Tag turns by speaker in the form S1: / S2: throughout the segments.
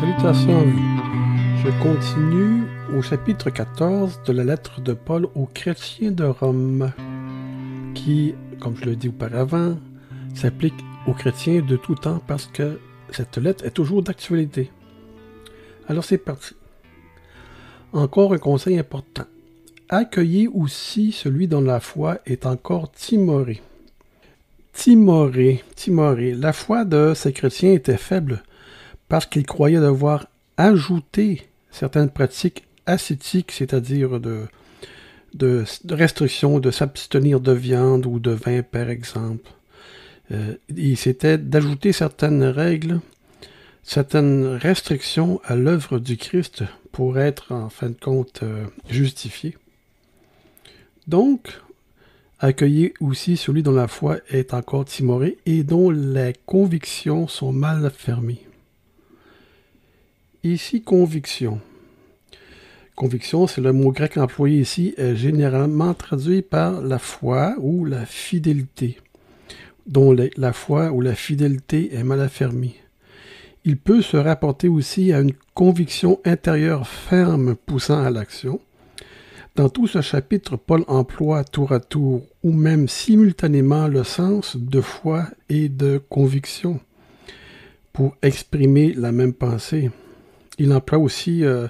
S1: Salutations. Je continue au chapitre 14 de la lettre de Paul aux chrétiens de Rome, qui, comme je l'ai dit auparavant, s'applique aux chrétiens de tout temps parce que cette lettre est toujours d'actualité. Alors c'est parti. Encore un conseil important. Accueillez aussi celui dont la foi est encore timorée. Timoré, timoré. La foi de ces chrétiens était faible parce qu'ils croyaient devoir ajouter certaines pratiques ascétiques, c'est-à-dire de, de, restrictions, de s'abstenir de viande ou de vin, par exemple. Euh, c'était d'ajouter certaines règles, certaines restrictions à l'œuvre du Christ pour être, en fin de compte, euh, justifié. Donc, accueillez aussi celui dont la foi est encore timorée et dont les convictions sont mal fermées. Ici, conviction. Conviction, c'est le mot grec employé ici, est généralement traduit par la foi ou la fidélité, dont la foi ou la fidélité est mal affermie. Il peut se rapporter aussi à une conviction intérieure ferme poussant à l'action. Dans tout ce chapitre, Paul emploie tour à tour ou même simultanément le sens de foi et de conviction pour exprimer la même pensée il emploie aussi euh,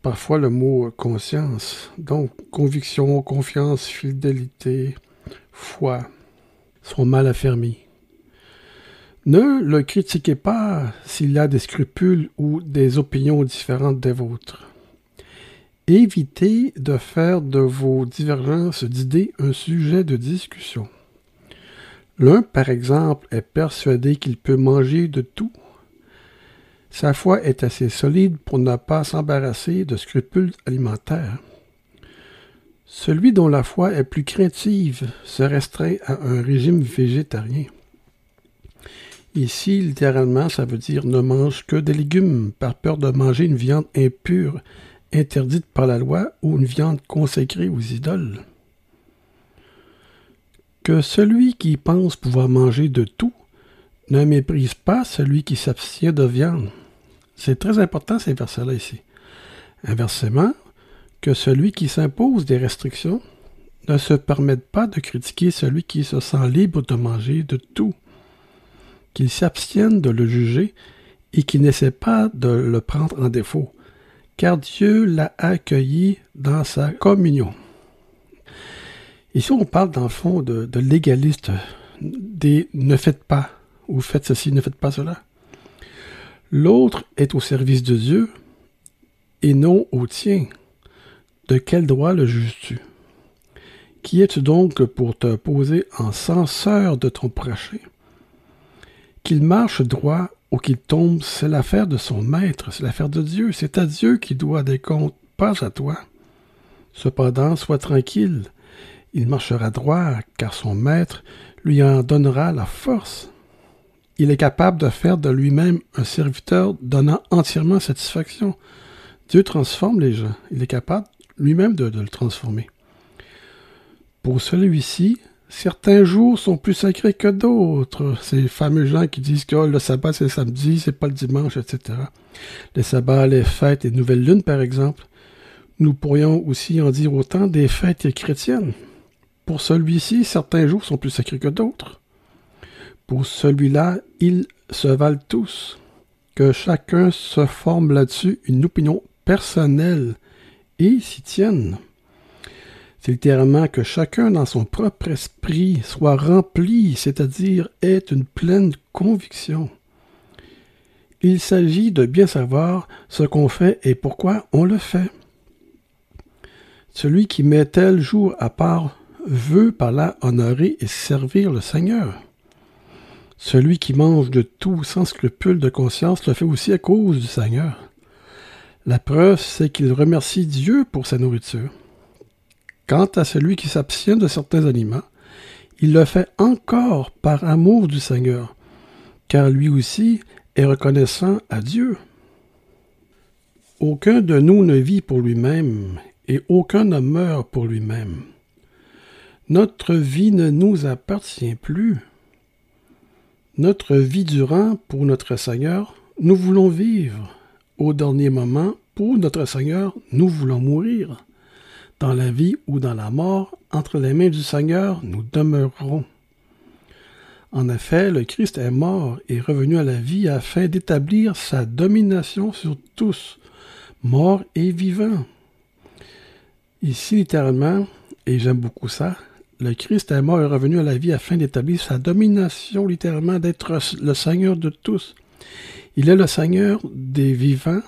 S1: parfois le mot conscience. Donc, conviction, confiance, fidélité, foi sont mal affermis. Ne le critiquez pas s'il a des scrupules ou des opinions différentes des vôtres. Évitez de faire de vos divergences d'idées un sujet de discussion. L'un, par exemple, est persuadé qu'il peut manger de tout sa foi est assez solide pour ne pas s'embarrasser de scrupules alimentaires. Celui dont la foi est plus craintive se restreint à un régime végétarien. Ici, littéralement, ça veut dire ne mange que des légumes par peur de manger une viande impure, interdite par la loi, ou une viande consacrée aux idoles. Que celui qui pense pouvoir manger de tout ne méprise pas celui qui s'abstient de viande. C'est très important ces versets-là ici. Inversement, que celui qui s'impose des restrictions ne se permette pas de critiquer celui qui se sent libre de manger de tout, qu'il s'abstienne de le juger et qu'il n'essaie pas de le prendre en défaut, car Dieu l'a accueilli dans sa communion. Ici, on parle dans le fond de, de légaliste, des ne faites pas, ou faites ceci, ne faites pas cela. L'autre est au service de Dieu et non au tien. De quel droit le juges-tu? Qui es-tu donc pour te poser en censeur de ton prochain? Qu'il marche droit ou qu'il tombe, c'est l'affaire de son maître, c'est l'affaire de Dieu. C'est à Dieu qui doit des comptes, pas à toi. Cependant, sois tranquille. Il marchera droit, car son maître lui en donnera la force il est capable de faire de lui-même un serviteur donnant entièrement satisfaction. Dieu transforme les gens. Il est capable lui-même de, le transformer. Pour celui-ci, certains jours sont plus sacrés que d'autres. Ces fameux gens qui disent que oh, le sabbat c'est samedi, c'est pas le dimanche, etc. Les sabbats, les fêtes et nouvelles lunes, par exemple. Nous pourrions aussi en dire autant des fêtes chrétiennes. Pour celui-ci, certains jours sont plus sacrés que d'autres. Pour celui-là, ils se valent tous. Que chacun se forme là-dessus une opinion personnelle et s'y tienne. C'est littéralement que chacun dans son propre esprit soit rempli, c'est-à-dire ait une pleine conviction. Il s'agit de bien savoir ce qu'on fait et pourquoi on le fait. Celui qui met tel jour à part veut par là honorer et servir le Seigneur. Celui qui mange de tout sans scrupule de conscience le fait aussi à cause du Seigneur. La preuve, c'est qu'il remercie Dieu pour sa nourriture. Quant à celui qui s'abstient de certains aliments, il le fait encore par amour du Seigneur, car lui aussi est reconnaissant à Dieu. Aucun de nous ne vit pour lui-même, et aucun ne meurt pour lui-même. Notre vie ne nous appartient plus. Notre vie durant, pour notre Seigneur, nous voulons vivre au dernier moment, pour notre Seigneur, nous voulons mourir. Dans la vie ou dans la mort, entre les mains du Seigneur, nous demeurerons. En effet, le Christ est mort et revenu à la vie afin d'établir sa domination sur tous, morts et vivants. Ici, littéralement, et j'aime beaucoup ça, le Christ est mort et revenu à la vie afin d'établir sa domination, littéralement, d'être le Seigneur de tous. Il est le Seigneur des vivants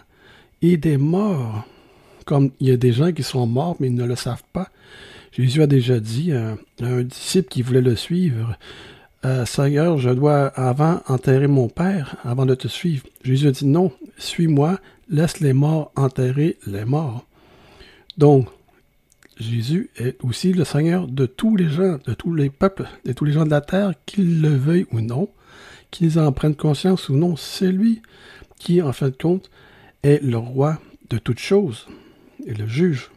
S1: et des morts. Comme il y a des gens qui sont morts, mais ils ne le savent pas. Jésus a déjà dit à, un disciple qui voulait le suivre, euh, Seigneur, je dois avant enterrer mon Père avant de te suivre. Jésus a dit non, suis-moi, laisse les morts enterrer les morts. Donc, Jésus est aussi le Seigneur de tous les gens, de tous les peuples, de tous les gens de la terre, qu'ils le veuillent ou non, qu'ils en prennent conscience ou non. C'est lui qui, en fin de compte, est le roi de toutes choses et le juge.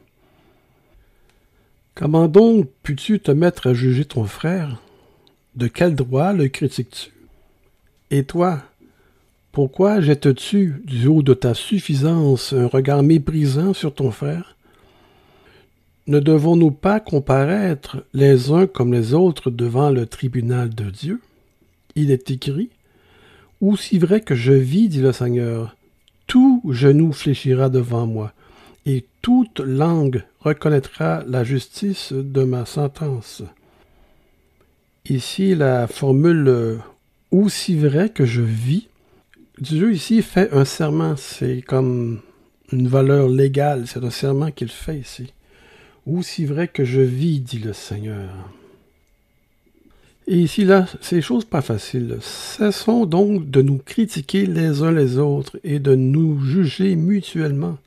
S1: Comment donc puis-tu te mettre à juger ton frère? De quel droit le critiques-tu? Et toi, pourquoi jettes-tu du haut de ta suffisance un regard méprisant sur ton frère? Ne devons-nous pas comparaître les uns comme les autres devant le tribunal de Dieu? Il est écrit Aussi vrai que je vis, dit le Seigneur, tout genou fléchira devant moi, et toute langue reconnaîtra la justice de ma sentence. Ici, la formule aussi vrai que je vis, Dieu ici fait un serment, c'est comme une valeur légale, c'est un serment qu'il fait ici. Aussi vrai que je vis, dit le Seigneur. Et ici, là, ces choses pas faciles. Cessons donc de nous critiquer les uns les autres et de nous juger mutuellement.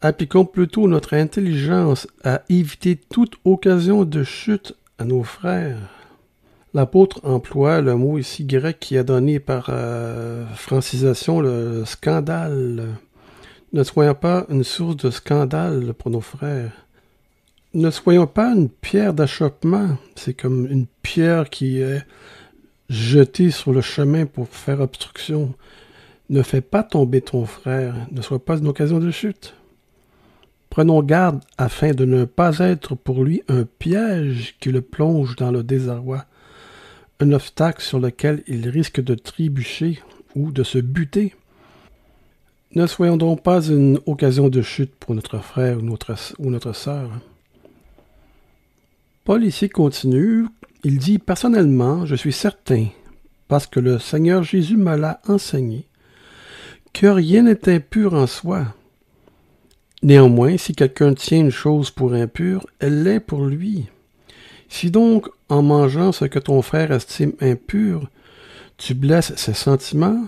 S1: Appliquons plutôt notre intelligence à éviter toute occasion de chute à nos frères. L'apôtre emploie le mot ici grec qui a donné par euh, francisation le scandale. Ne soyons pas une source de scandale pour nos frères. Ne soyons pas une pierre d'achoppement. C'est comme une pierre qui est jetée sur le chemin pour faire obstruction. Ne fais pas tomber ton frère. Ne sois pas une occasion de chute. Prenons garde afin de ne pas être pour lui un piège qui le plonge dans le désarroi, un obstacle sur lequel il risque de trébucher ou de se buter. Ne soyons donc pas une occasion de chute pour notre frère ou notre, ou notre sœur. Paul ici continue, il dit Personnellement, je suis certain, parce que le Seigneur Jésus me l'a enseigné, que rien n'est impur en soi. Néanmoins, si quelqu'un tient une chose pour impure, elle l'est pour lui. Si donc, en mangeant ce que ton frère estime impur, tu blesses ses sentiments,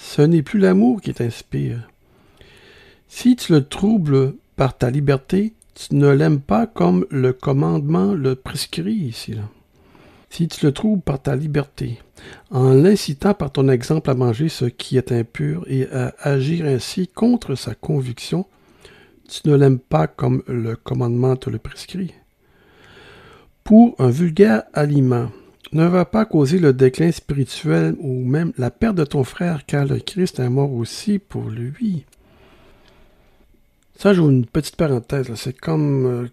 S1: ce n'est plus l'amour qui t'inspire. Si tu le troubles par ta liberté, tu ne l'aimes pas comme le commandement le prescrit ici. Si tu le troubles par ta liberté, en l'incitant par ton exemple à manger ce qui est impur et à agir ainsi contre sa conviction, tu ne l'aimes pas comme le commandement te le prescrit. Pour un vulgaire aliment, ne va pas causer le déclin spirituel ou même la perte de ton frère, car le Christ est mort aussi pour lui. Ça, j'ouvre une petite parenthèse. C'est comme euh,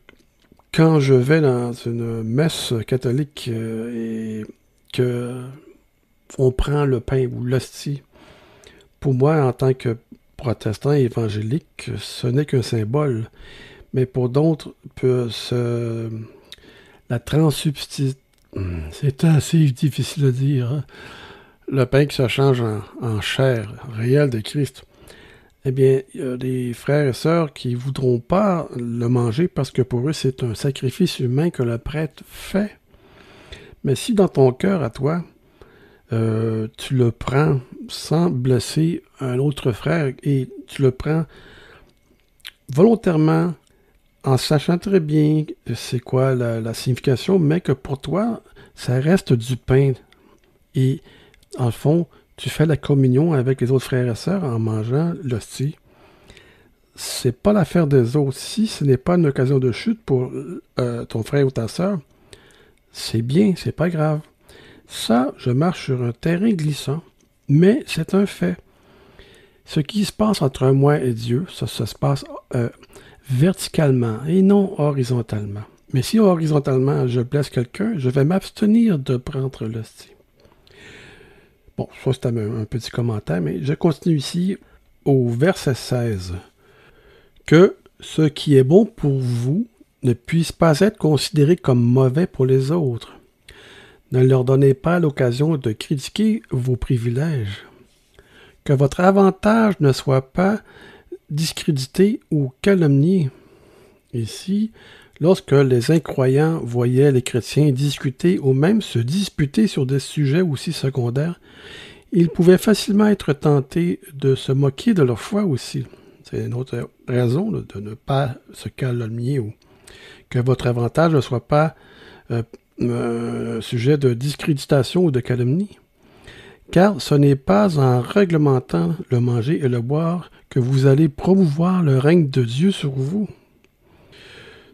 S1: quand je vais dans une messe catholique euh, et que on prend le pain ou l'hostie. Pour moi, en tant que protestant évangélique, ce n'est qu'un symbole. Mais pour d'autres, la transsubstantiation c'est assez difficile à dire. Hein. Le pain qui se change en, chair réelle de Christ. Eh bien, il y a des frères et sœurs qui ne voudront pas le manger parce que pour eux, c'est un sacrifice humain que le prêtre fait. Mais si dans ton cœur à toi, euh, tu le prends sans blesser un autre frère et tu le prends volontairement en sachant très bien c'est quoi la, signification, mais que pour toi, ça reste du pain. Et en fond, tu fais la communion avec les autres frères et sœurs en mangeant l'hostie. C'est pas l'affaire des autres. Si ce n'est pas une occasion de chute pour euh, ton frère ou ta sœur, c'est bien, c'est pas grave. Ça, je marche sur un terrain glissant, mais c'est un fait. Ce qui se passe entre moi et Dieu, ça, se passe euh, verticalement et non horizontalement. Mais si horizontalement je blesse quelqu'un, je vais m'abstenir de prendre l'hostie. Bon, ça c'est un, un, petit commentaire, mais je continue ici au verset 16. Que ce qui est bon pour vous ne puisse pas être considéré comme mauvais pour les autres. Ne leur donnez pas l'occasion de critiquer vos privilèges. Que votre avantage ne soit pas discrédité ou calomnié. Ici, lorsque les incroyants voyaient les chrétiens discuter ou même se disputer sur des sujets aussi secondaires, ils pouvaient facilement être tentés de se moquer de leur foi aussi. C'est une autre raison de ne pas se calomnier ou que votre avantage ne soit pas euh, euh, sujet de discréditation ou de calomnie. Car ce n'est pas en réglementant le manger et le boire que vous allez promouvoir le règne de Dieu sur vous.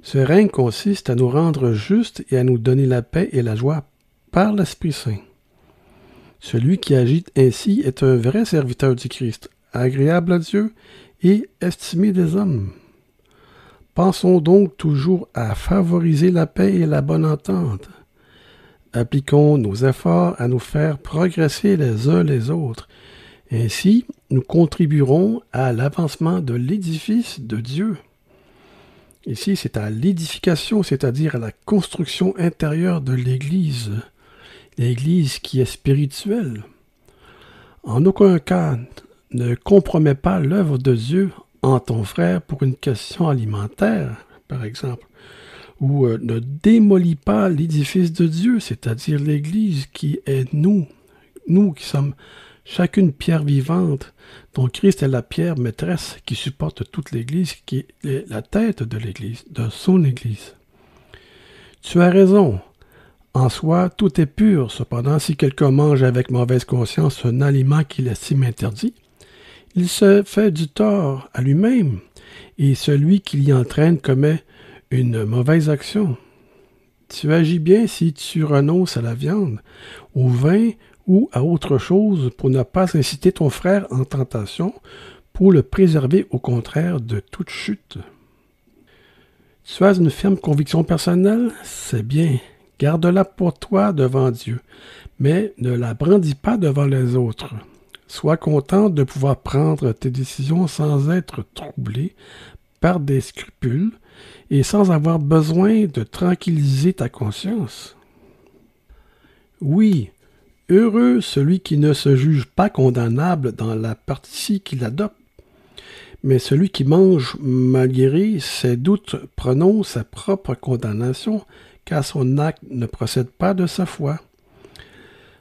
S1: Ce règne consiste à nous rendre justes et à nous donner la paix et la joie par l'Esprit Saint. Celui qui agit ainsi est un vrai serviteur du Christ, agréable à Dieu et estimé des hommes. Pensons donc toujours à favoriser la paix et la bonne entente. Appliquons nos efforts à nous faire progresser les uns les autres. Ainsi, nous contribuerons à l'avancement de l'édifice de Dieu. Ici, c'est à l'édification, c'est-à-dire à la construction intérieure de l'Église, l'Église qui est spirituelle. En aucun cas, ne compromets pas l'œuvre de Dieu en ton frère pour une question alimentaire, par exemple, ou euh, ne démolis pas l'édifice de Dieu, c'est-à-dire l'Église qui est nous, nous qui sommes chacune pierre vivante, dont Christ est la pierre maîtresse qui supporte toute l'Église, qui est la tête de l'Église, de son Église. Tu as raison. En soi, tout est pur. Cependant, si quelqu'un mange avec mauvaise conscience un aliment qu'il estime interdit, il se fait du tort à lui-même, et celui qui l'y entraîne commet une mauvaise action. Tu agis bien si tu renonces à la viande, au vin ou à autre chose pour ne pas inciter ton frère en tentation, pour le préserver au contraire de toute chute. Tu as une ferme conviction personnelle, c'est bien. Garde-la pour toi devant Dieu, mais ne la brandis pas devant les autres. Sois content de pouvoir prendre tes décisions sans être troublé par des scrupules et sans avoir besoin de tranquilliser ta conscience. Oui, heureux celui qui ne se juge pas condamnable dans la partie qu'il adopte, mais celui qui mange malgré ses doutes prononce sa propre condamnation, car son acte ne procède pas de sa foi.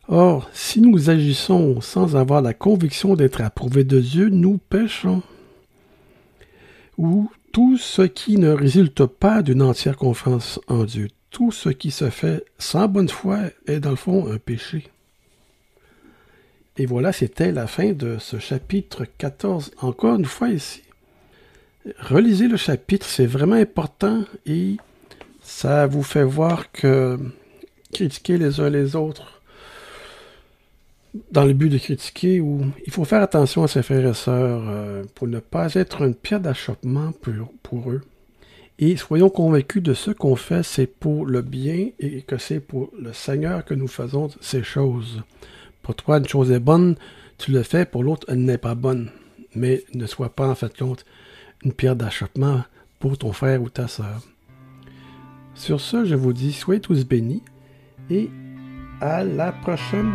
S1: Or, si nous agissons sans avoir la conviction d'être approuvés de Dieu, nous péchons. Ou tout ce qui ne résulte pas d'une entière confiance en Dieu, tout ce qui se fait sans bonne foi est dans le fond un péché. Et voilà, c'était la fin de ce chapitre 14. Encore une fois ici, relisez le chapitre, c'est vraiment important et ça vous fait voir que critiquer les uns les autres, dans le but de critiquer ou il faut faire attention à ses frères et sœurs euh, pour ne pas être une pierre d'achoppement pour, pour, eux. Et soyons convaincus de ce qu'on fait, c'est pour le bien et que c'est pour le Seigneur que nous faisons ces choses. Pour toi, une chose est bonne, tu le fais, pour l'autre, elle n'est pas bonne. Mais ne sois pas, en fait, compte, une pierre d'achoppement pour ton frère ou ta sœur. Sur ce, je vous dis, soyez tous bénis et à la prochaine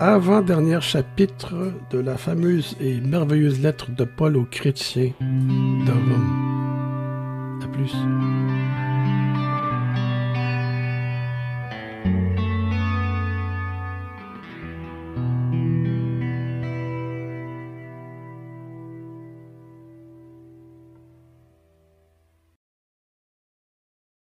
S1: avant-dernier chapitre de la fameuse et merveilleuse lettre de Paul aux chrétiens de Rome. À plus.